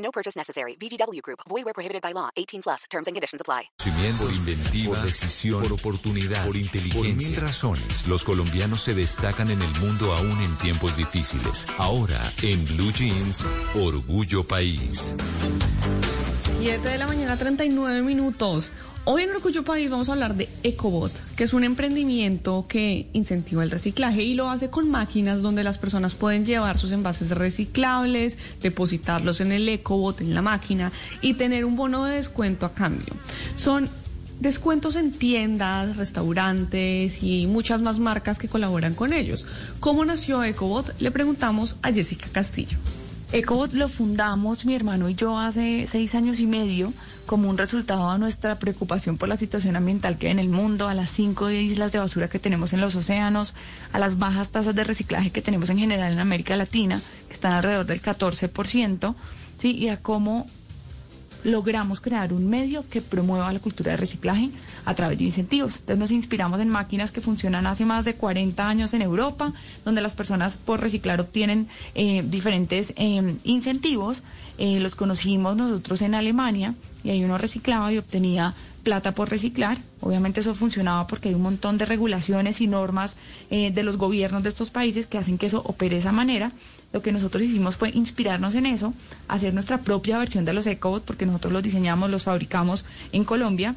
No purchase necessary. VGW Group. Void where prohibited by law. 18 plus. Terms and conditions apply. Por inventiva, por decisión, por oportunidad, por inteligencia. Por mil razones, los colombianos se destacan en el mundo aún en tiempos difíciles. Ahora, en Blue Jeans, Orgullo País. 7 de la mañana, 39 minutos. Hoy en Orgullo País vamos a hablar de EcoBot, que es un emprendimiento que incentiva el reciclaje y lo hace con máquinas donde las personas pueden llevar sus envases reciclables, depositarlos en el EcoBot, en la máquina y tener un bono de descuento a cambio. Son descuentos en tiendas, restaurantes y muchas más marcas que colaboran con ellos. ¿Cómo nació EcoBot? Le preguntamos a Jessica Castillo. EcoBot lo fundamos mi hermano y yo hace seis años y medio como un resultado de nuestra preocupación por la situación ambiental que hay en el mundo, a las cinco islas de basura que tenemos en los océanos, a las bajas tasas de reciclaje que tenemos en general en América Latina, que están alrededor del 14%, ¿sí? y a cómo logramos crear un medio que promueva la cultura de reciclaje a través de incentivos. Entonces nos inspiramos en máquinas que funcionan hace más de 40 años en Europa, donde las personas por reciclar obtienen eh, diferentes eh, incentivos. Eh, los conocimos nosotros en Alemania y ahí uno reciclaba y obtenía plata por reciclar. Obviamente eso funcionaba porque hay un montón de regulaciones y normas eh, de los gobiernos de estos países que hacen que eso opere de esa manera. Lo que nosotros hicimos fue inspirarnos en eso, hacer nuestra propia versión de los EcoBot, porque nosotros los diseñamos, los fabricamos en Colombia.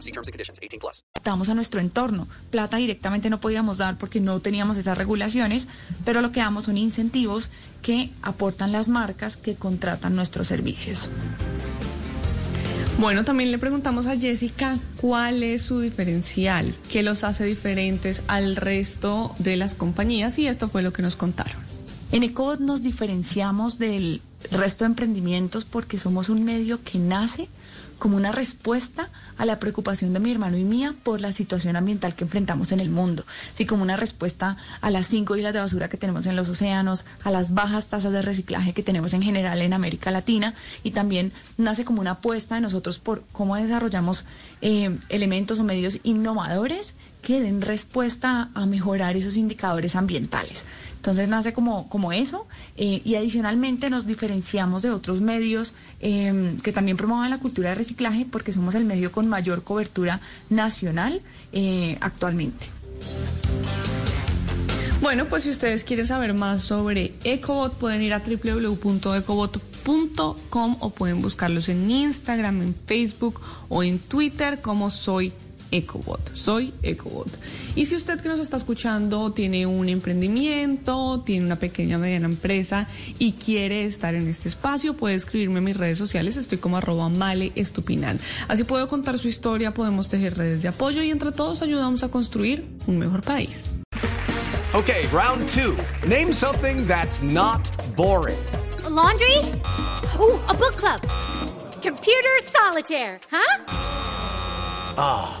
See terms and conditions. 18 plus. adaptamos a nuestro entorno. Plata directamente no podíamos dar porque no teníamos esas regulaciones, pero lo que damos son incentivos que aportan las marcas que contratan nuestros servicios. Bueno, también le preguntamos a Jessica cuál es su diferencial, qué los hace diferentes al resto de las compañías y esto fue lo que nos contaron. En ECOBOT nos diferenciamos del resto de emprendimientos porque somos un medio que nace como una respuesta a la preocupación de mi hermano y mía por la situación ambiental que enfrentamos en el mundo, así como una respuesta a las cinco islas de basura que tenemos en los océanos, a las bajas tasas de reciclaje que tenemos en general en América Latina y también nace como una apuesta de nosotros por cómo desarrollamos eh, elementos o medios innovadores que den respuesta a mejorar esos indicadores ambientales. Entonces nace como, como eso eh, y adicionalmente nos diferenciamos de otros medios eh, que también promueven la cultura de reciclaje porque somos el medio con mayor cobertura nacional eh, actualmente. Bueno, pues si ustedes quieren saber más sobre EcoBot, pueden ir a www.ecobot.com o pueden buscarlos en Instagram, en Facebook o en Twitter como soy EcoBot. Soy EcoBot. Y si usted que nos está escuchando tiene un emprendimiento, tiene una pequeña mediana empresa y quiere estar en este espacio, puede escribirme en mis redes sociales. Estoy como arroba male estupinal. Así puedo contar su historia, podemos tejer redes de apoyo y entre todos ayudamos a construir un mejor país. Okay, round two. Name something that's not boring. A laundry? Ooh, a book club. Computer solitaire, huh? Ah,